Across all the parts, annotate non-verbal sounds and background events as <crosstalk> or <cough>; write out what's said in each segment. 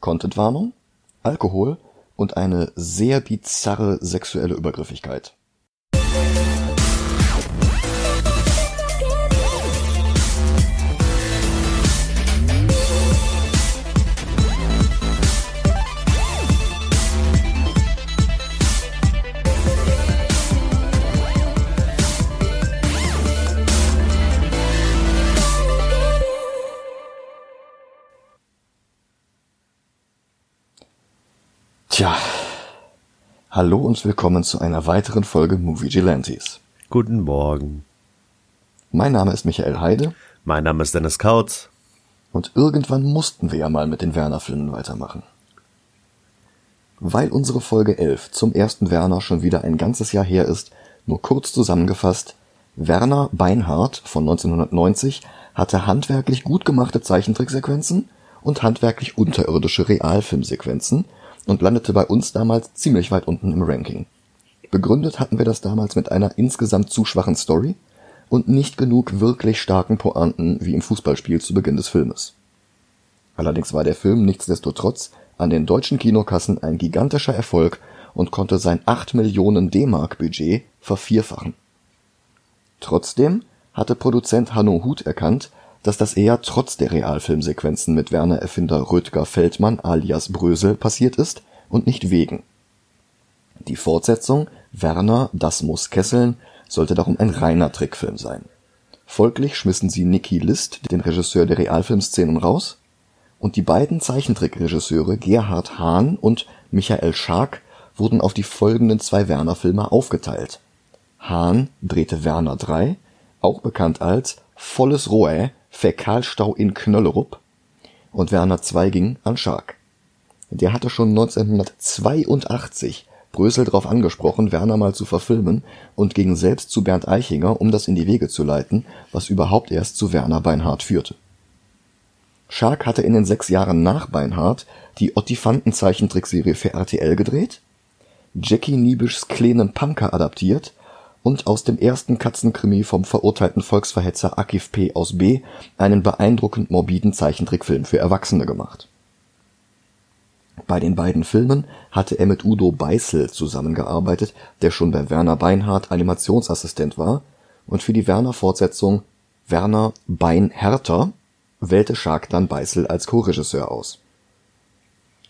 Contentwarnung, Alkohol und eine sehr bizarre sexuelle Übergriffigkeit. Hallo und willkommen zu einer weiteren Folge Movie Gelantes. Guten Morgen. Mein Name ist Michael Heide. Mein Name ist Dennis Kautz. Und irgendwann mussten wir ja mal mit den Werner-Filmen weitermachen. Weil unsere Folge 11 zum ersten Werner schon wieder ein ganzes Jahr her ist, nur kurz zusammengefasst, Werner Beinhardt von 1990 hatte handwerklich gut gemachte Zeichentricksequenzen und handwerklich unterirdische Realfilmsequenzen – und landete bei uns damals ziemlich weit unten im Ranking. Begründet hatten wir das damals mit einer insgesamt zu schwachen Story und nicht genug wirklich starken Pointen wie im Fußballspiel zu Beginn des Filmes. Allerdings war der Film nichtsdestotrotz an den deutschen Kinokassen ein gigantischer Erfolg und konnte sein 8 Millionen D-Mark Budget vervierfachen. Trotzdem hatte Produzent Hanno Huth erkannt, dass das eher trotz der Realfilmsequenzen mit Werner-Erfinder Rötger Feldmann alias Brösel passiert ist und nicht wegen. Die Fortsetzung Werner, das muss kesseln sollte darum ein reiner Trickfilm sein. Folglich schmissen sie Nicky List, den Regisseur der Realfilmszenen, raus und die beiden Zeichentrickregisseure Gerhard Hahn und Michael Schark wurden auf die folgenden zwei Werner-Filme aufgeteilt. Hahn drehte Werner 3, auch bekannt als Volles Rohr Fäkalstau in Knöllerup und Werner Zweiging an Schark. Der hatte schon 1982 Brösel drauf angesprochen, Werner mal zu verfilmen und ging selbst zu Bernd Eichinger, um das in die Wege zu leiten, was überhaupt erst zu Werner Beinhardt führte. Schark hatte in den sechs Jahren nach Beinhardt die Ottifanten-Zeichentrickserie für RTL gedreht, Jackie Niebischs Kleinen Punker adaptiert und aus dem ersten Katzenkrimi vom verurteilten Volksverhetzer Akif P. aus B. einen beeindruckend morbiden Zeichentrickfilm für Erwachsene gemacht. Bei den beiden Filmen hatte er mit Udo Beißel zusammengearbeitet, der schon bei Werner Beinhardt Animationsassistent war, und für die Werner-Fortsetzung Werner Beinhärter wählte Schark dann Beißel als Co-Regisseur aus.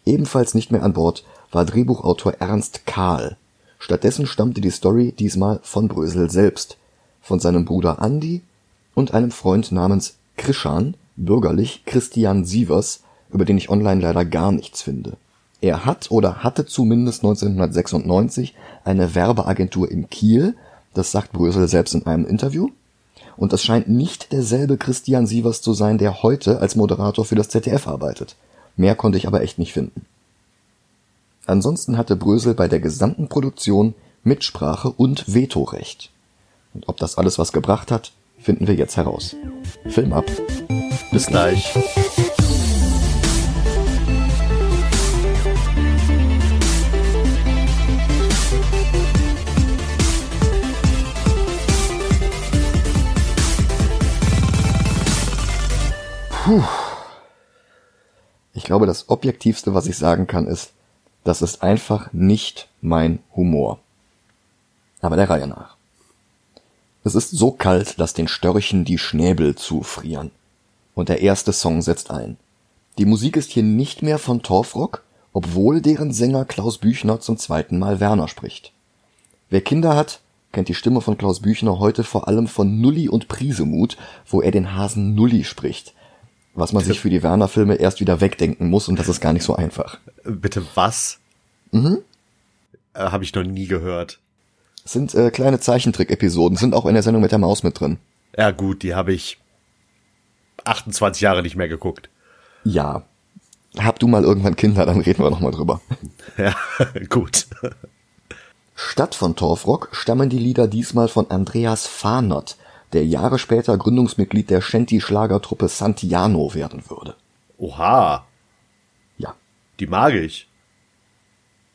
Ebenfalls nicht mehr an Bord war Drehbuchautor Ernst Kahl Stattdessen stammte die Story diesmal von Brösel selbst, von seinem Bruder Andi und einem Freund namens Krischan (bürgerlich Christian Sievers), über den ich online leider gar nichts finde. Er hat oder hatte zumindest 1996 eine Werbeagentur in Kiel, das sagt Brösel selbst in einem Interview, und es scheint nicht derselbe Christian Sievers zu sein, der heute als Moderator für das ZDF arbeitet. Mehr konnte ich aber echt nicht finden Ansonsten hatte Brösel bei der gesamten Produktion Mitsprache und Vetorecht. Und ob das alles was gebracht hat, finden wir jetzt heraus. Film ab. Bis gleich. Puh. Ich glaube, das Objektivste, was ich sagen kann, ist, das ist einfach nicht mein Humor. Aber der Reihe nach. Es ist so kalt, dass den Störchen die Schnäbel zufrieren. Und der erste Song setzt ein. Die Musik ist hier nicht mehr von Torfrock, obwohl deren Sänger Klaus Büchner zum zweiten Mal Werner spricht. Wer Kinder hat, kennt die Stimme von Klaus Büchner heute vor allem von Nulli und Prisemut, wo er den Hasen Nulli spricht was man sich für die Werner-Filme erst wieder wegdenken muss und das ist gar nicht so einfach. Bitte was? Mhm. Äh, Habe ich noch nie gehört. Das sind äh, kleine Zeichentrick-Episoden, sind auch in der Sendung mit der Maus mit drin. Ja gut, die habe ich 28 Jahre nicht mehr geguckt. Ja. Hab du mal irgendwann Kinder, dann reden wir nochmal drüber. <laughs> Ja, <laughs> gut. Statt von Torfrock stammen die Lieder diesmal von Andreas Fahnert, der Jahre später Gründungsmitglied der Shanty-Schlagertruppe Santiano werden würde. Oha. Ja. Die mag ich.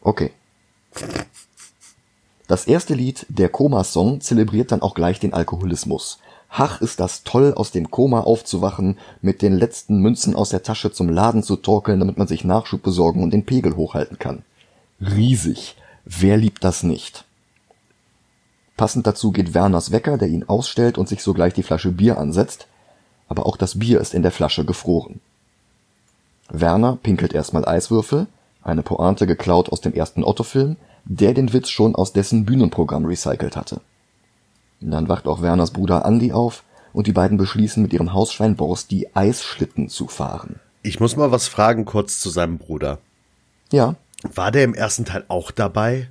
Okay. Das erste Lied, der Koma-Song, zelebriert dann auch gleich den Alkoholismus. Hach ist das toll, aus dem Koma aufzuwachen, mit den letzten Münzen aus der Tasche zum Laden zu torkeln, damit man sich Nachschub besorgen und den Pegel hochhalten kann. Riesig. Wer liebt das nicht? Passend dazu geht Werners Wecker, der ihn ausstellt und sich sogleich die Flasche Bier ansetzt, aber auch das Bier ist in der Flasche gefroren. Werner pinkelt erstmal Eiswürfel, eine Pointe geklaut aus dem ersten Otto-Film, der den Witz schon aus dessen Bühnenprogramm recycelt hatte. Dann wacht auch Werners Bruder Andi auf und die beiden beschließen mit ihrem Hausschwein Boris die Eisschlitten zu fahren. Ich muss mal was fragen kurz zu seinem Bruder. Ja, War der im ersten Teil auch dabei?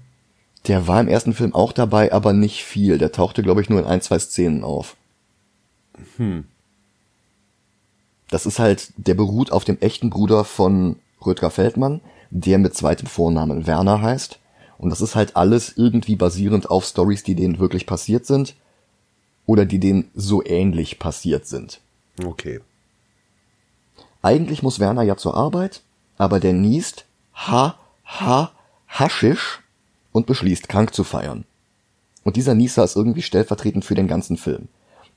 Der war im ersten Film auch dabei, aber nicht viel. Der tauchte, glaube ich, nur in ein, zwei Szenen auf. Hm. Das ist halt, der beruht auf dem echten Bruder von Rötger Feldmann, der mit zweitem Vornamen Werner heißt. Und das ist halt alles irgendwie basierend auf Stories, die denen wirklich passiert sind oder die denen so ähnlich passiert sind. Okay. Eigentlich muss Werner ja zur Arbeit, aber der niest ha ha Haschisch und beschließt krank zu feiern. Und dieser Nieser ist irgendwie stellvertretend für den ganzen Film.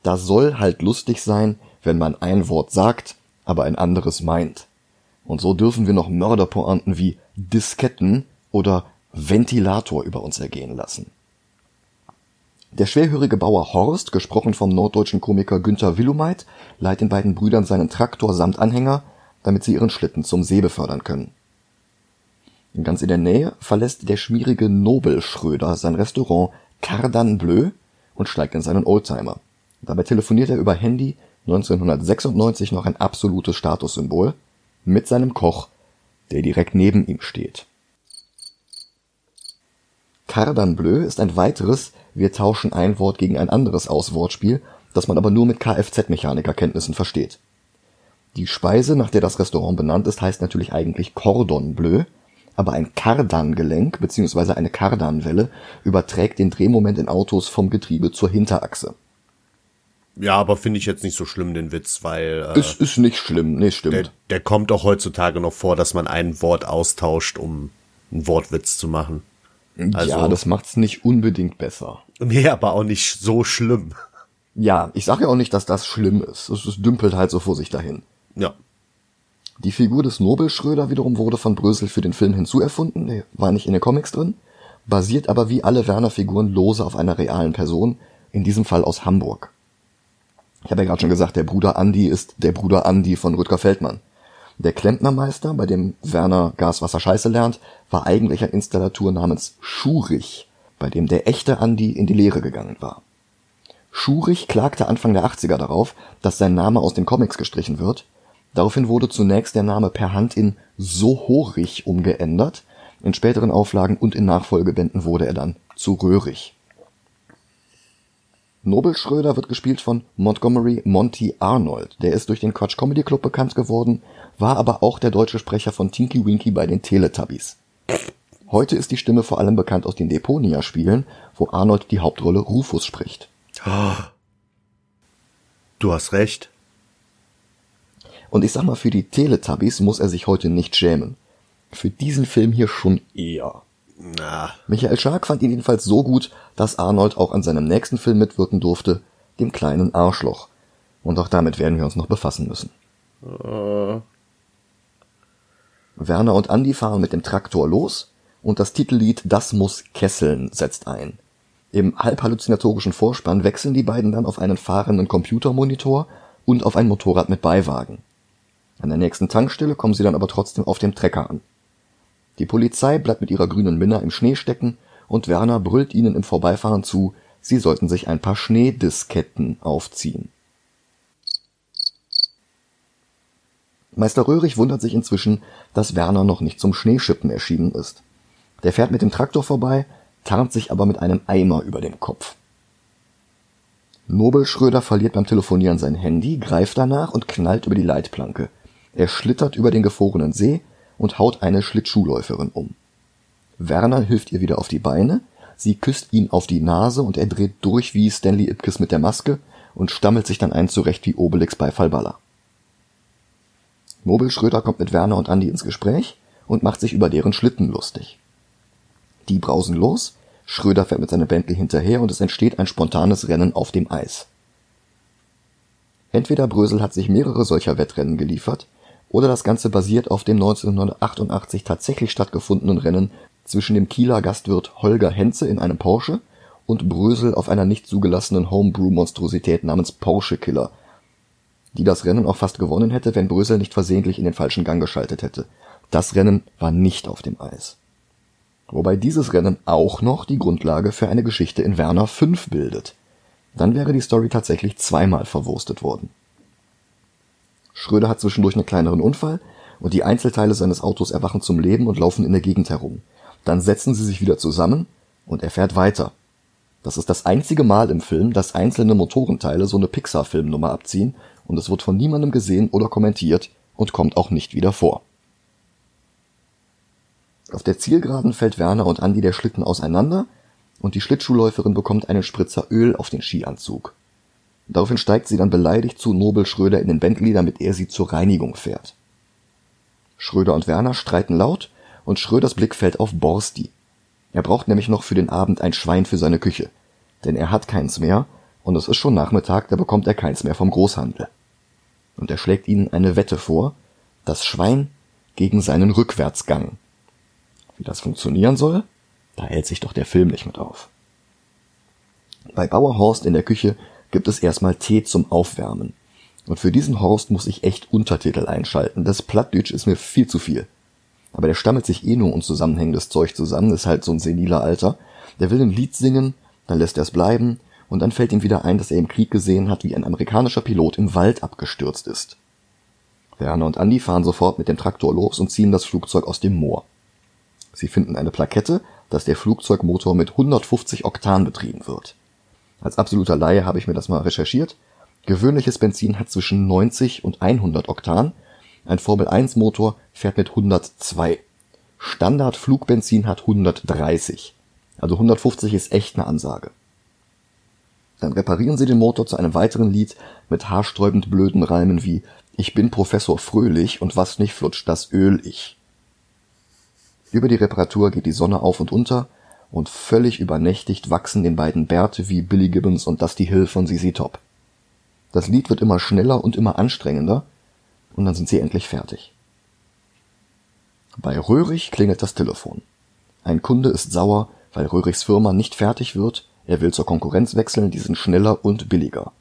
Da soll halt lustig sein, wenn man ein Wort sagt, aber ein anderes meint. Und so dürfen wir noch Mörderpointen wie Disketten oder Ventilator über uns ergehen lassen. Der schwerhörige Bauer Horst, gesprochen vom norddeutschen Komiker Günther Willumeit, leiht den beiden Brüdern seinen Traktor samt Anhänger, damit sie ihren Schlitten zum See befördern können. Ganz in der Nähe verlässt der schmierige Nobel Schröder sein Restaurant Cardan Bleu und steigt in seinen Oldtimer. Dabei telefoniert er über Handy 1996 noch ein absolutes Statussymbol mit seinem Koch, der direkt neben ihm steht. Cardan Bleu ist ein weiteres Wir tauschen ein Wort gegen ein anderes Auswortspiel, das man aber nur mit Kfz-Mechanikerkenntnissen versteht. Die Speise, nach der das Restaurant benannt ist, heißt natürlich eigentlich Cordon Bleu, aber ein Kardangelenk bzw. eine Kardanwelle überträgt den Drehmoment in Autos vom Getriebe zur Hinterachse. Ja, aber finde ich jetzt nicht so schlimm, den Witz, weil äh, Es ist nicht schlimm, nee, stimmt. der, der kommt auch heutzutage noch vor, dass man ein Wort austauscht, um einen Wortwitz zu machen. also- ja, das macht's nicht unbedingt besser. Nee, aber auch nicht so schlimm. Ja, ich sage ja auch nicht, dass das schlimm ist. Es, es dümpelt halt so vor sich dahin. Ja. Die Figur des Nobel Schröder wiederum wurde von Brösel für den Film hinzuerfunden, war nicht in den Comics drin, basiert aber wie alle Werner-Figuren lose auf einer realen Person, in diesem Fall aus Hamburg. Ich habe ja gerade schon gesagt, der Bruder Andi ist der Bruder Andi von Rüdger Feldmann. Der Klempnermeister, bei dem Werner Gas, Wasser, Scheiße lernt, war eigentlich ein Installateur namens Schurich, bei dem der echte Andi in die Lehre gegangen war. Schurich klagte Anfang der 80er darauf, dass sein Name aus den Comics gestrichen wird. Daraufhin wurde zunächst der Name per Hand in Sohorich umgeändert. In späteren Auflagen und in Nachfolgebänden wurde er dann zu Röhrig. Nobel Schröder wird gespielt von Montgomery Monty Arnold. Der ist durch den Quatsch Comedy Club bekannt geworden, war aber auch der deutsche Sprecher von Tinky Winky bei den Teletubbies. Heute ist die Stimme vor allem bekannt aus den Deponia-Spielen, wo Arnold die Hauptrolle Rufus spricht. Du hast recht. Und ich sag mal, für die Teletubbies muss er sich heute nicht schämen. Für diesen Film hier schon eher. Na, Michael Schark fand ihn jedenfalls so gut, dass Arnold auch an seinem nächsten Film mitwirken durfte, dem kleinen Arschloch. Und auch damit werden wir uns noch befassen müssen. Werner und Andy fahren mit dem Traktor los und das Titellied Das muss kesseln setzt ein. Im halbhalluzinatorischen Vorspann wechseln die beiden dann auf einen fahrenden Computermonitor und auf ein Motorrad mit Beiwagen. An der nächsten Tankstelle kommen sie dann aber trotzdem auf dem Trecker an. Die Polizei bleibt mit ihrer grünen Minna im Schnee stecken und Werner brüllt ihnen im Vorbeifahren zu, sie sollten sich ein paar Schneedisketten aufziehen. Meister Röhrig wundert sich inzwischen, dass Werner noch nicht zum Schneeschippen erschienen ist. Der fährt mit dem Traktor vorbei, tarnt sich aber mit einem Eimer über dem Kopf. Nobel Schröder verliert beim Telefonieren sein Handy, greift danach und knallt über die Leitplanke. Er schlittert über den gefrorenen See und haut eine Schlittschuhläuferin um. Werner hilft ihr wieder auf die Beine, sie küsst ihn auf die Nase und er dreht durch wie Stanley Ipkiss mit der Maske und stammelt sich dann ein zurecht wie Obelix bei Fallballer. Nobel Schröder kommt mit Werner und Andi ins Gespräch und macht sich über deren Schlitten lustig. Die brausen los, Schröder fährt mit seinem Bentley hinterher und es entsteht ein spontanes Rennen auf dem Eis. Entweder Brösel hat sich mehrere solcher Wettrennen geliefert, oder das Ganze basiert auf dem 1988 tatsächlich stattgefundenen Rennen zwischen dem Kieler Gastwirt Holger Henze in einem Porsche und Brösel auf einer nicht zugelassenen Homebrew-Monstrosität namens Porsche Killer, die das Rennen auch fast gewonnen hätte, wenn Brösel nicht versehentlich in den falschen Gang geschaltet hätte. Das Rennen war nicht auf dem Eis. Wobei dieses Rennen auch noch die Grundlage für eine Geschichte in Werner 5 bildet. Dann wäre die Story tatsächlich zweimal verwurstet worden. Schröder hat zwischendurch einen kleineren Unfall und die Einzelteile seines Autos erwachen zum Leben und laufen in der Gegend herum. Dann setzen sie sich wieder zusammen und er fährt weiter. Das ist das einzige Mal im Film, dass einzelne Motorenteile so eine Pixar-Filmnummer abziehen und es wird von niemandem gesehen oder kommentiert und kommt auch nicht wieder vor. Auf der Zielgeraden fällt Werner und Andi der Schlitten auseinander und die Schlittschuhläuferin bekommt einen Spritzer Öl auf den Skianzug. Daraufhin steigt sie dann beleidigt zu Nobel Schröder in den Bentley, damit er sie zur Reinigung fährt. Schröder und Werner streiten laut und Schröders Blick fällt auf Borsti. Er braucht nämlich noch für den Abend ein Schwein für seine Küche, denn er hat keins mehr und es ist schon Nachmittag, da bekommt er keins mehr vom Großhandel. Und er schlägt ihnen eine Wette vor, das Schwein gegen seinen Rückwärtsgang. Wie das funktionieren soll, da hält sich doch der Film nicht mit auf. Bei Bauer Horst in der Küche gibt es erstmal Tee zum Aufwärmen. Und für diesen Horst muss ich echt Untertitel einschalten. Das Plattdeutsch ist mir viel zu viel. Aber der stammelt sich eh nur unzusammenhängendes Zeug zusammen, ist halt so ein seniler Alter. Der will ein Lied singen, dann lässt er es bleiben, und dann fällt ihm wieder ein, dass er im Krieg gesehen hat, wie ein amerikanischer Pilot im Wald abgestürzt ist. Werner und Andy fahren sofort mit dem Traktor los und ziehen das Flugzeug aus dem Moor. Sie finden eine Plakette, dass der Flugzeugmotor mit 150 Oktan betrieben wird. Als absoluter Laie habe ich mir das mal recherchiert. Gewöhnliches Benzin hat zwischen 90 und 100 Oktan. Ein Formel 1 Motor fährt mit 102. Standard Flugbenzin hat 130. Also 150 ist echt eine Ansage. Dann reparieren sie den Motor zu einem weiteren Lied mit haarsträubend blöden Reimen wie Ich bin Professor Fröhlich und was nicht flutscht das Öl ich. Über die Reparatur geht die Sonne auf und unter und völlig übernächtigt wachsen den beiden Bärte wie Billy Gibbons und Dusty Hill von ZZ Top. Das Lied wird immer schneller und immer anstrengender und dann sind sie endlich fertig. Bei Röhrig klingelt das Telefon. Ein Kunde ist sauer, weil Röhrigs Firma nicht fertig wird er will zur Konkurrenz wechseln, die sind schneller und billiger.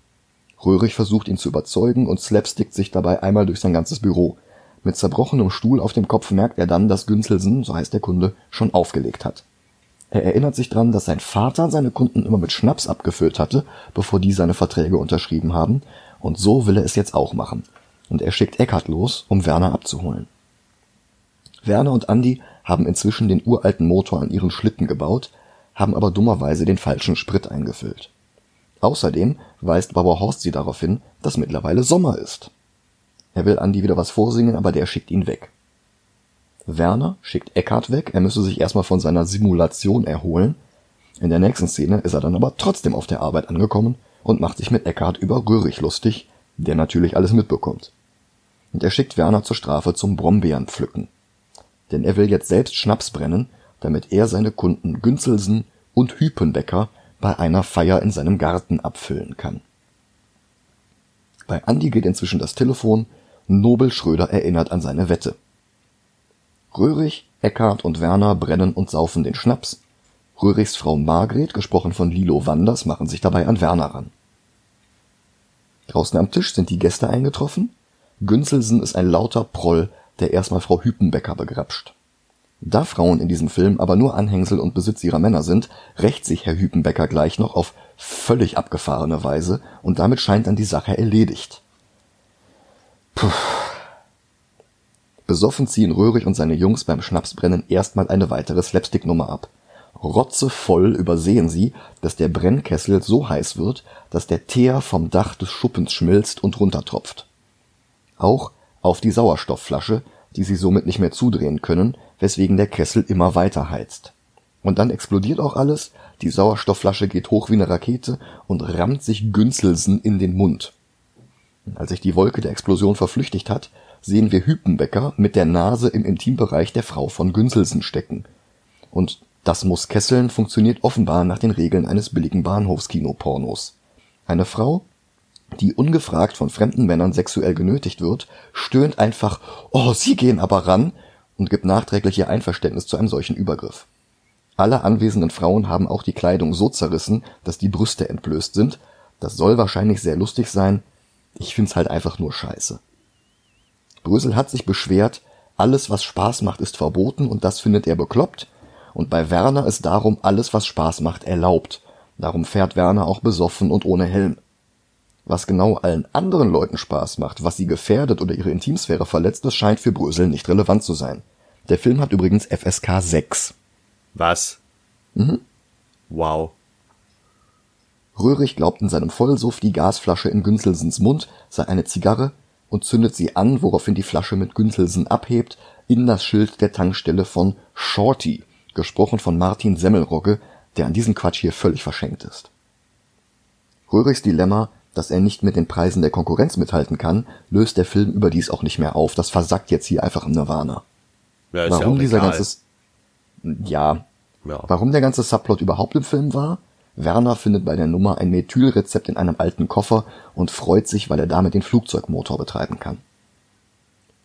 Röhrig versucht ihn zu überzeugen und slapstickt sich dabei einmal durch sein ganzes Büro. Mit zerbrochenem Stuhl auf dem Kopf merkt er dann, dass Günzelsen, so heißt der Kunde, schon aufgelegt hat. Er erinnert sich dran, dass sein Vater seine Kunden immer mit Schnaps abgefüllt hatte, bevor die seine Verträge unterschrieben haben, und so will er es jetzt auch machen. Und er schickt Eckart los, um Werner abzuholen. Werner und Andi haben inzwischen den uralten Motor an ihren Schlitten gebaut, haben aber dummerweise den falschen Sprit eingefüllt. Außerdem weist Bauer Horst sie darauf hin, dass mittlerweile Sommer ist. Er will Andi wieder was vorsingen, aber der schickt ihn weg. Werner schickt Eckhart weg, er müsse sich erstmal von seiner Simulation erholen. In der nächsten Szene ist er dann aber trotzdem auf der Arbeit angekommen und macht sich mit Eckhart über Röhrig lustig, der natürlich alles mitbekommt. Und er schickt Werner zur Strafe zum Brombeeren pflücken. Denn er will jetzt selbst Schnaps brennen damit er seine Kunden Günzelsen und Hüpenbecker bei einer Feier in seinem Garten abfüllen kann. Bei Andi geht inzwischen das Telefon, Nobel Schröder erinnert an seine Wette. Röhrig, Eckart und Werner brennen und saufen den Schnaps. Röhrigs Frau Margret, gesprochen von Lilo Wanders, machen sich dabei an Werner ran. Draußen am Tisch sind die Gäste eingetroffen. Günzelsen ist ein lauter Proll, der erstmal Frau Hüpenbecker begrapscht. Da Frauen in diesem Film aber nur Anhängsel und Besitz ihrer Männer sind, rächt sich Herr Hüpenbecker gleich noch auf völlig abgefahrene Weise und damit scheint dann die Sache erledigt. Puh. Besoffen ziehen Röhrig und seine Jungs beim Schnapsbrennen erstmal eine weitere Slapstick-Nummer ab. Rotzevoll übersehen sie, dass der Brennkessel so heiß wird, dass der Teer vom Dach des Schuppens schmilzt und runtertropft. Auch auf die Sauerstoffflasche, die sie somit nicht mehr zudrehen können, weswegen der Kessel immer weiter heizt. Und dann explodiert auch alles, die Sauerstoffflasche geht hoch wie eine Rakete und rammt sich Günzelsen in den Mund. Als sich die Wolke der Explosion verflüchtigt hat, sehen wir Hüpenbecker mit der Nase im Intimbereich der Frau von Günzelsen stecken. Und das muss Kesseln funktioniert offenbar nach den Regeln eines billigen Bahnhofskinopornos. Eine Frau die ungefragt von fremden Männern sexuell genötigt wird, stöhnt einfach, oh, sie gehen aber ran und gibt nachträglich ihr Einverständnis zu einem solchen Übergriff. Alle anwesenden Frauen haben auch die Kleidung so zerrissen, dass die Brüste entblößt sind. Das soll wahrscheinlich sehr lustig sein. Ich find's halt einfach nur scheiße. Brösel hat sich beschwert, alles was Spaß macht ist verboten und das findet er bekloppt. Und bei Werner ist darum alles was Spaß macht erlaubt. Darum fährt Werner auch besoffen und ohne Helm. Was genau allen anderen Leuten Spaß macht, was sie gefährdet oder ihre Intimsphäre verletzt, das scheint für Brösel nicht relevant zu sein. Der Film hat übrigens FSK 6. Was? Mhm. Wow. Röhrig glaubt in seinem Vollsuff, die Gasflasche in Günselsens Mund sei eine Zigarre und zündet sie an, woraufhin die Flasche mit Günselsen abhebt, in das Schild der Tankstelle von Shorty, gesprochen von Martin Semmelrogge, der an diesem Quatsch hier völlig verschenkt ist. Röhrigs Dilemma, dass er nicht mit den Preisen der Konkurrenz mithalten kann, löst der Film überdies auch nicht mehr auf. Das versackt jetzt hier einfach im Nirvana. Ja, Warum ja dieser ganze ja, Ja. Warum der ganze Subplot überhaupt im Film war? Werner findet bei der Nummer ein Methylrezept in einem alten Koffer und freut sich, weil er damit den Flugzeugmotor betreiben kann.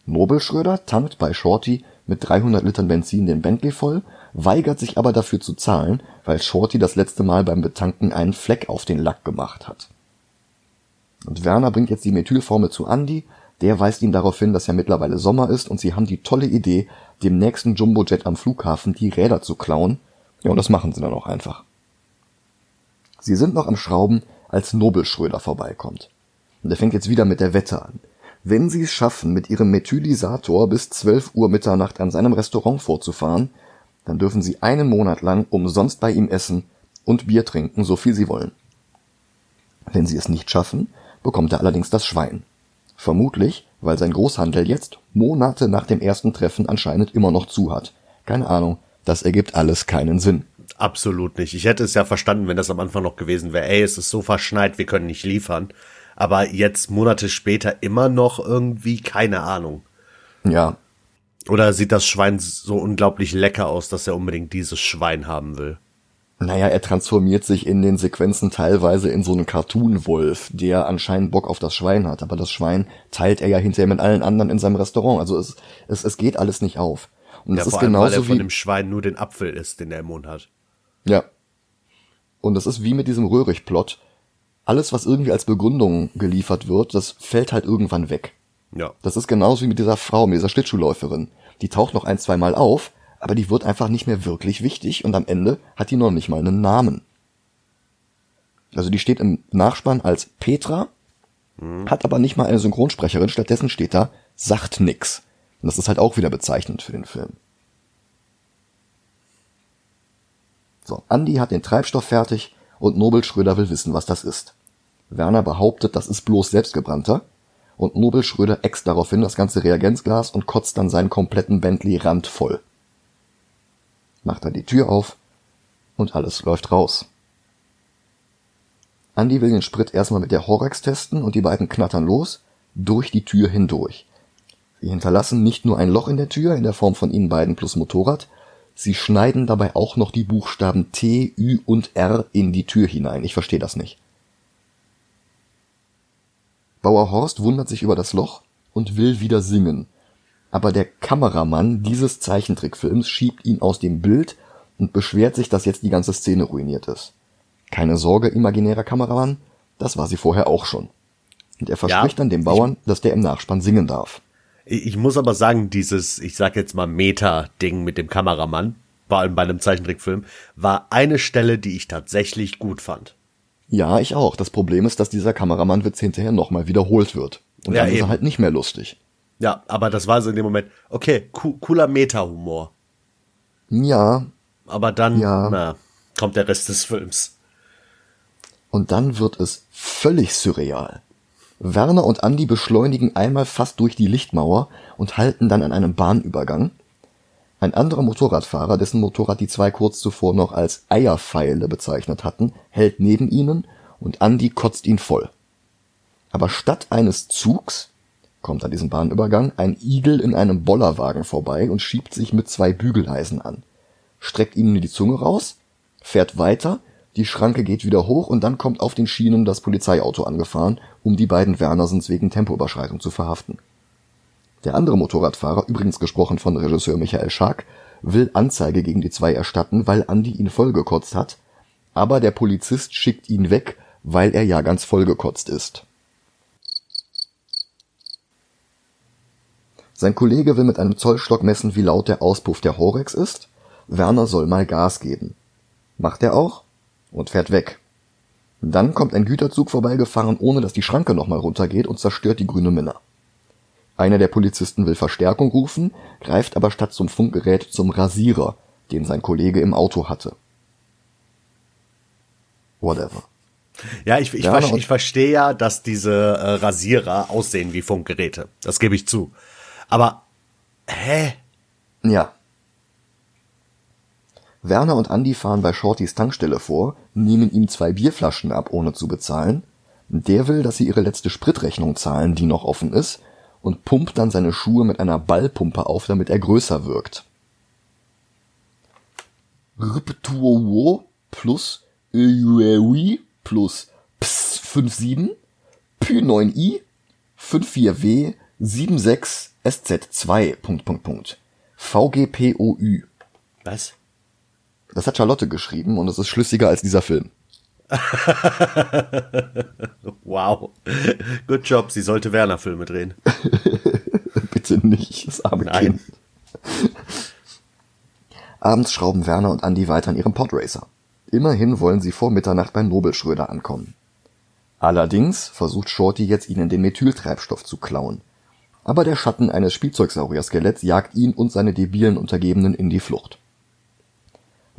Nobelschröder tankt bei Shorty mit 300 Litern Benzin den Bentley voll, weigert sich aber dafür zu zahlen, weil Shorty das letzte Mal beim Betanken einen Fleck auf den Lack gemacht hat. Und Werner bringt jetzt die Methylformel zu Andy, der weist ihn darauf hin, dass ja mittlerweile Sommer ist und sie haben die tolle Idee, dem nächsten Jumbojet am Flughafen die Räder zu klauen. Ja, und das machen sie dann auch einfach. Sie sind noch am Schrauben, als Nobelschröder vorbeikommt. Und er fängt jetzt wieder mit der Wette an. Wenn sie es schaffen, mit ihrem Methylisator bis 12 Uhr Mitternacht an seinem Restaurant vorzufahren, dann dürfen sie einen Monat lang umsonst bei ihm essen und Bier trinken, so viel sie wollen. Wenn sie es nicht schaffen, bekommt er allerdings das Schwein. Vermutlich, weil sein Großhandel jetzt, Monate nach dem ersten Treffen, anscheinend immer noch zu hat. Keine Ahnung, das ergibt alles keinen Sinn. Absolut nicht. Ich hätte es ja verstanden, wenn das am Anfang noch gewesen wäre. Ey, es ist so verschneit, wir können nicht liefern. Aber jetzt, Monate später, immer noch irgendwie keine Ahnung. Ja, Oder sieht das Schwein so unglaublich lecker aus, dass er unbedingt dieses Schwein haben will? Naja, er transformiert sich in den Sequenzen teilweise in so einen Cartoon-Wolf, der anscheinend Bock auf das Schwein hat. Aber das Schwein teilt er ja hinterher mit allen anderen in seinem Restaurant. Also es, es, es geht alles nicht auf. Und Ja, das ist allem, weil er genauso von wie, dem Schwein nur den Apfel isst, den er im Mund hat. Ja. Und das ist wie mit diesem Röhrig-Plot. Alles, was irgendwie als Begründung geliefert wird, das fällt halt irgendwann weg. Ja. Das ist genauso wie mit dieser Frau, mit dieser Schlittschuhläuferin. Die taucht noch ein, zwei Mal auf, aber die wird einfach nicht mehr wirklich wichtig und am Ende hat die noch nicht mal einen Namen. Also die steht im Nachspann als Petra, hat aber nicht mal eine Synchronsprecherin, stattdessen steht da sagt nix. Und das ist halt auch wieder bezeichnend für den Film. So, Andy hat den Treibstoff fertig und Nobel Schröder will wissen, was das ist. Werner behauptet, das ist bloß selbstgebrannter und Nobel Schröder äxt daraufhin das ganze Reagenzglas und kotzt dann seinen kompletten Bentley randvoll. Macht dann die Tür auf und alles läuft raus. Andy will den Sprit erstmal mit der Horax testen und die beiden knattern los, durch die Tür hindurch. Sie hinterlassen nicht nur ein Loch in der Tür in der Form von ihnen beiden plus Motorrad, sie schneiden dabei auch noch die Buchstaben T, Ü und R in die Tür hinein. Ich verstehe das nicht. Bauer Horst wundert sich über das Loch und will wieder singen. Aber der Kameramann dieses Zeichentrickfilms schiebt ihn aus dem Bild und beschwert sich, dass jetzt die ganze Szene ruiniert ist. Keine Sorge, imaginärer Kameramann, das war sie vorher auch schon. Und er verspricht Ja, dann dem Bauern, dass der im Nachspann singen darf. Ich muss aber sagen, dieses, ich sag jetzt mal Meta-Ding mit dem Kameramann, vor allem bei einem Zeichentrickfilm, war eine Stelle, die ich tatsächlich gut fand. Ja, ich auch. Das Problem ist, dass dieser Kameramann-Witz hinterher nochmal wiederholt wird. Und Ja, dann ist er halt nicht mehr lustig. Ja, aber das war so in dem Moment, okay, co cooler Meta-Humor. Ja, Aber dann, Ja. na, kommt der Rest des Films. Und dann wird es völlig surreal. Werner und Andy beschleunigen einmal fast durch die Lichtmauer und halten dann an einem Bahnübergang. Ein anderer Motorradfahrer, dessen Motorrad die zwei kurz zuvor noch als Eierpfeile bezeichnet hatten, hält neben ihnen und Andy kotzt ihn voll. Aber statt eines Zugs kommt an diesem Bahnübergang ein Igel in einem Bollerwagen vorbei und schiebt sich mit zwei Bügeleisen an, streckt ihnen die Zunge raus, fährt weiter, die Schranke geht wieder hoch und dann kommt auf den Schienen das Polizeiauto angefahren, um die beiden Wernersens wegen Tempoüberschreitung zu verhaften. Der andere Motorradfahrer, übrigens gesprochen von Regisseur Michael Schark, will Anzeige gegen die zwei erstatten, weil Andi ihn vollgekotzt hat, aber der Polizist schickt ihn weg, weil er ja ganz vollgekotzt ist. Sein Kollege will mit einem Zollstock messen, wie laut der Auspuff der Horex ist. Werner soll mal Gas geben. Macht er auch und fährt weg. Dann kommt ein Güterzug vorbeigefahren, ohne dass die Schranke nochmal runtergeht und zerstört die grüne Minna. Einer der Polizisten will Verstärkung rufen, greift aber statt zum Funkgerät zum Rasierer, den sein Kollege im Auto hatte. Whatever. Ja, ich, ich, ver ich verstehe ja, dass diese äh, Rasierer aussehen wie Funkgeräte. Das gebe ich zu. Aber, hä? Ja. Werner und Andy fahren bei Shortys Tankstelle vor, nehmen ihm zwei Bierflaschen ab, ohne zu bezahlen. Der will, dass sie ihre letzte Spritrechnung zahlen, die noch offen ist, und pumpt dann seine Schuhe mit einer Ballpumpe auf, damit er größer wirkt. Riptuo plus UAW plus PS 57 P9i 54W 76 SZ2 Punkt Punkt Punkt VGPOÜ. Was? Das hat Charlotte geschrieben und es ist schlüssiger als dieser Film. <laughs> wow. Good job. Sie sollte Werner-Filme drehen. <laughs> Bitte nicht, das arme Nein. Kind. Abends schrauben Werner und Andy weiter an ihrem Podracer. Immerhin wollen sie vor Mitternacht bei Nobelschröder ankommen. Allerdings versucht Shorty jetzt ihnen den Methyltreibstoff zu klauen. Aber der Schatten eines Spielzeugsaurier-Skeletts jagt ihn und seine debilen Untergebenen in die Flucht.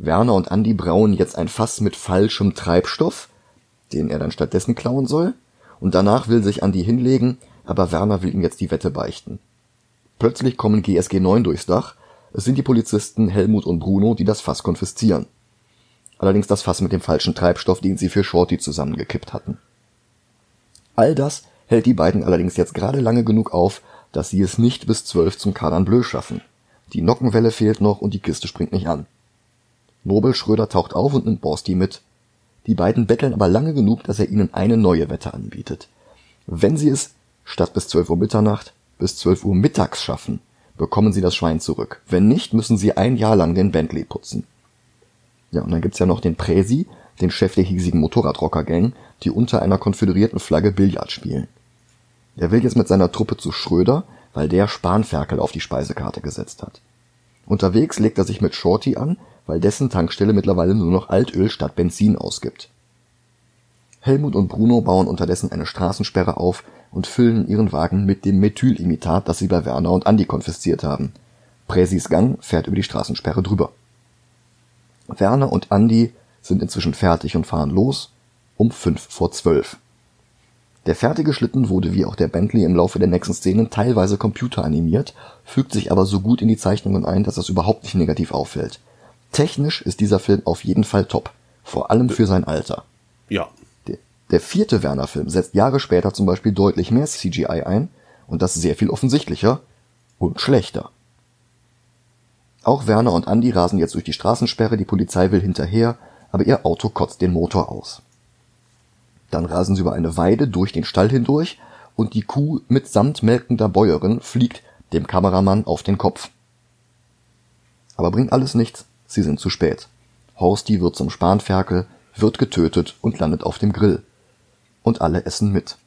Werner und Andy brauen jetzt ein Fass mit falschem Treibstoff, den er dann stattdessen klauen soll, und danach will sich Andy hinlegen, aber Werner will ihm jetzt die Wette beichten. Plötzlich kommen GSG 9 durchs Dach, es sind die Polizisten Helmut und Bruno, die das Fass konfiszieren allerdings das Fass mit dem falschen Treibstoff, den sie für Shorty zusammengekippt hatten. All das hält die beiden allerdings jetzt gerade lange genug auf, dass sie es nicht bis zwölf zum Cardin Bleu schaffen. Die Nockenwelle fehlt noch und die Kiste springt nicht an. Nobel Schröder taucht auf und nimmt Borsti mit. Die beiden betteln aber lange genug, dass er ihnen eine neue Wette anbietet. Wenn sie es, statt bis 12 Uhr Mitternacht, bis 12 Uhr mittags schaffen, bekommen sie das Schwein zurück. Wenn nicht, müssen sie ein Jahr lang den Bentley putzen. Ja, und dann gibt's ja noch den Präsi, den Chef der hiesigen Motorradrocker-Gang, die unter einer konföderierten Flagge Billard spielen. Er will jetzt mit seiner Truppe zu Schröder, weil der Spanferkel auf die Speisekarte gesetzt hat. Unterwegs legt er sich mit Shorty an, weil dessen Tankstelle mittlerweile nur noch Altöl statt Benzin ausgibt. Helmut und Bruno bauen unterdessen eine Straßensperre auf und füllen ihren Wagen mit dem Methylimitat, das sie bei Werner und Andi konfisziert haben. Präsis Gang fährt über die Straßensperre drüber. Werner und Andy sind inzwischen fertig und fahren los um fünf vor zwölf. Der fertige Schlitten wurde wie auch der Bentley im Laufe der nächsten Szenen teilweise computeranimiert, fügt sich aber so gut in die Zeichnungen ein, dass es überhaupt nicht negativ auffällt. Technisch ist dieser Film auf jeden Fall top, vor allem für sein Alter. Ja. Der, der vierte Werner-Film setzt Jahre später zum Beispiel deutlich mehr CGI ein und das sehr viel offensichtlicher und schlechter. Auch Werner und Andi rasen jetzt durch die Straßensperre, die Polizei will hinterher, aber ihr Auto kotzt den Motor aus. Dann rasen sie über eine Weide durch den Stall hindurch und die Kuh mitsamt melkender Bäuerin fliegt dem Kameramann auf den Kopf. Aber bringt alles nichts, sie sind zu spät. Horsti wird zum Spanferkel, wird getötet und landet auf dem Grill. Und alle essen mit.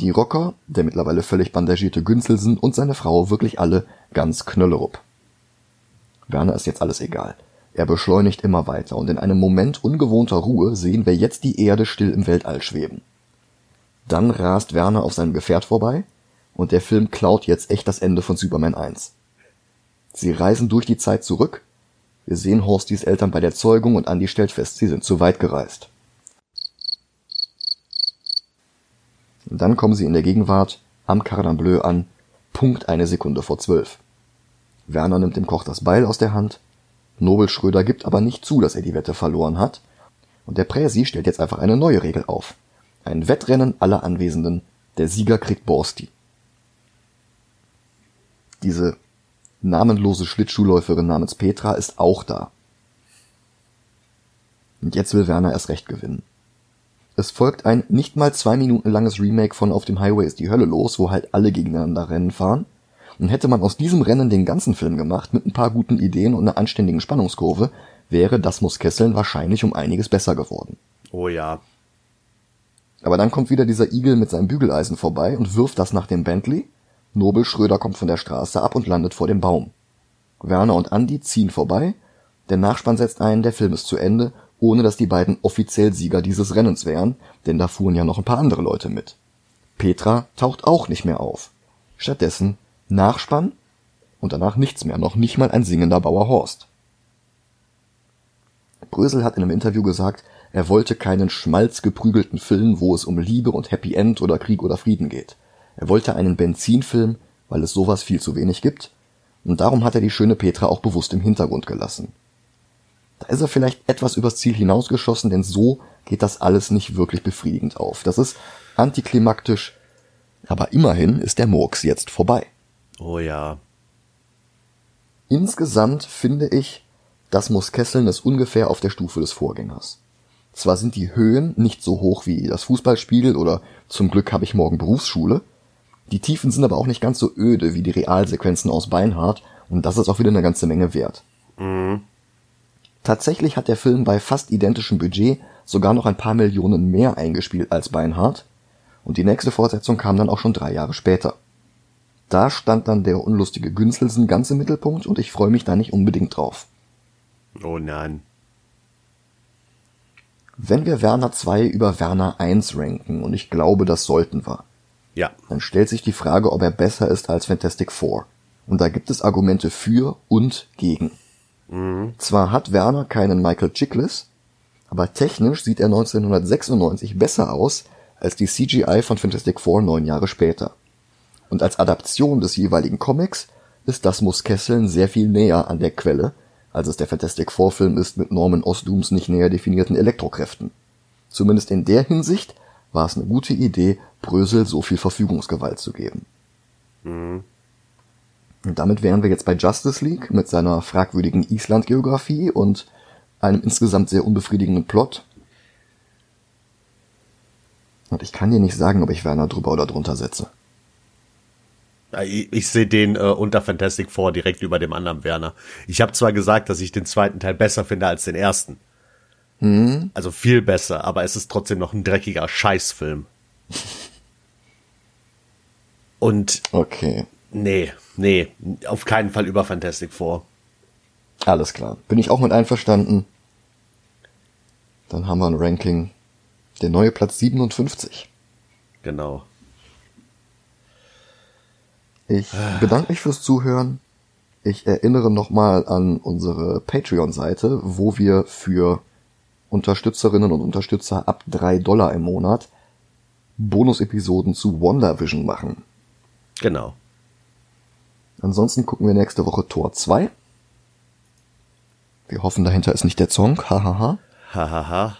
Die Rocker, der mittlerweile völlig bandagierte Günzelsen und seine Frau wirklich alle ganz knöllerup. Werner ist jetzt alles egal. Er beschleunigt immer weiter und in einem Moment ungewohnter Ruhe sehen wir jetzt die Erde still im Weltall schweben. Dann rast Werner auf seinem Gefährt vorbei und der Film klaut jetzt echt das Ende von Superman 1. Sie reisen durch die Zeit zurück. Wir sehen Horstis Eltern bei der Zeugung und Andy stellt fest, sie sind zu weit gereist. Und dann kommen sie in der Gegenwart am Cardin Bleu an, Punkt eine Sekunde vor zwölf. Werner nimmt dem Koch das Beil aus der Hand. Nobel Schröder gibt aber nicht zu, dass er die Wette verloren hat. Und der Präsi stellt jetzt einfach eine neue Regel auf. Ein Wettrennen aller Anwesenden. Der Sieger kriegt Borsti. Diese namenlose Schlittschuhläuferin namens Petra ist auch da. Und jetzt will Werner erst recht gewinnen. Es folgt ein nicht mal zwei Minuten langes Remake von Auf dem Highway ist die Hölle los, wo halt alle gegeneinander Rennen fahren. Und hätte man aus diesem Rennen den ganzen Film gemacht, mit ein paar guten Ideen und einer anständigen Spannungskurve, wäre Das muss Kesseln wahrscheinlich um einiges besser geworden. Oh ja. Aber dann kommt wieder dieser Igel mit seinem Bügeleisen vorbei und wirft das nach dem Bentley. Nobel Schröder kommt von der Straße ab und landet vor dem Baum. Werner und Andy ziehen vorbei. Der Nachspann setzt ein, der Film ist zu Ende, ohne dass die beiden offiziell Sieger dieses Rennens wären, denn da fuhren ja noch ein paar andere Leute mit. Petra taucht auch nicht mehr auf. Stattdessen Nachspann und danach nichts mehr, noch nicht mal ein singender Bauer Horst. Brösel hat in einem Interview gesagt, er wollte keinen schmalzgeprügelten Film, wo es um Liebe und Happy End oder Krieg oder Frieden geht. Er wollte einen Benzinfilm, weil es sowas viel zu wenig gibt, und darum hat er die schöne Petra auch bewusst im Hintergrund gelassen. Da ist er vielleicht etwas übers Ziel hinausgeschossen, denn so geht das alles nicht wirklich befriedigend auf. Das ist antiklimaktisch, aber immerhin ist der Murks jetzt vorbei. Oh ja. Insgesamt finde ich, das muss Kesseln ist ungefähr auf der Stufe des Vorgängers. Zwar sind die Höhen nicht so hoch wie das Fußballspiel oder zum Glück habe ich morgen Berufsschule, die Tiefen sind aber auch nicht ganz so öde wie die Realsequenzen aus Beinhardt und das ist auch wieder eine ganze Menge wert. Mhm. Tatsächlich hat der Film bei fast identischem Budget sogar noch ein paar Millionen mehr eingespielt als Beinhardt und die nächste Fortsetzung kam dann auch schon drei Jahre später. Da stand dann der unlustige Günzelsen ganz im Mittelpunkt und ich freue mich da nicht unbedingt drauf. Oh nein. Wenn wir Werner 2 über Werner 1 ranken, und ich glaube, das sollten wir, ja. dann stellt sich die Frage, ob er besser ist als Fantastic Four. Und da gibt es Argumente für und gegen. Mhm. Zwar hat Werner keinen Michael Chiklis, aber technisch sieht er 1996 besser aus als die CGI von Fantastic Four neun Jahre später. Und als Adaption des jeweiligen Comics ist das Muskesseln sehr viel näher an der Quelle als es der Fantastic Four Film ist mit Norman Osdooms nicht näher definierten Elektrokräften. Zumindest in der Hinsicht war es eine gute Idee, Brösel so viel Verfügungsgewalt zu geben. Mhm. Und damit wären wir jetzt bei Justice League mit seiner fragwürdigen Island-Geografie und einem insgesamt sehr unbefriedigenden Plot. Und ich kann dir nicht sagen, ob ich Werner drüber oder drunter setze. Ich, ich sehe den äh, unter Fantastic Four direkt über dem anderen Werner. Ich habe zwar gesagt, dass ich den zweiten Teil besser finde als den ersten. Mhm. Also viel besser, aber es ist trotzdem noch ein dreckiger Scheißfilm. Und okay. Nee, nee, auf keinen Fall über Fantastic Four. Alles klar. Bin ich auch mit einverstanden. Dann haben wir ein Ranking. Der neue Platz 57. Genau. Ich bedanke mich fürs Zuhören. Ich erinnere nochmal an unsere Patreon-Seite, wo wir für Unterstützerinnen und Unterstützer ab drei Dollar im Monat Bonus-Episoden zu WandaVision machen. Genau. Ansonsten gucken wir nächste Woche Tor 2. Wir hoffen, dahinter ist nicht der Song. Hahaha. Hahaha.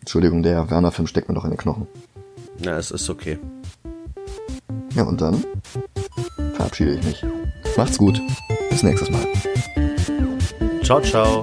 Entschuldigung, der Werner-Film steckt mir noch in den Knochen. Na, es ist okay. Ja, und dann verabschiede ich mich. Macht's gut. Bis nächstes Mal. Ciao, ciao.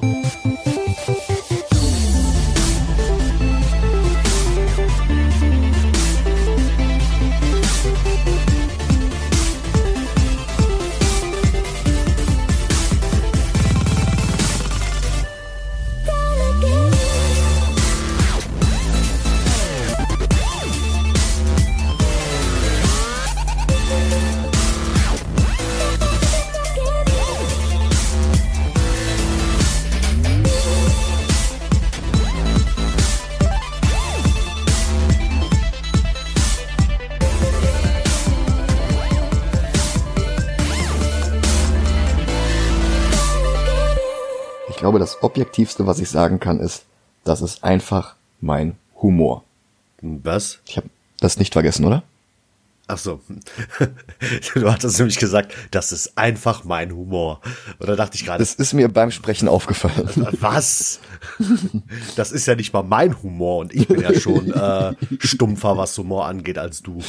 Das Objektivste, was ich sagen kann, ist, das ist einfach mein Humor. Was? Ich habe das nicht vergessen, oder? Ach so. <laughs> Du hattest nämlich gesagt, das ist einfach mein Humor. Oder dachte ich gerade. Das ist mir beim Sprechen aufgefallen. <laughs> Was? Das ist ja nicht mal mein Humor und ich bin ja schon äh, stumpfer, was Humor angeht, als du.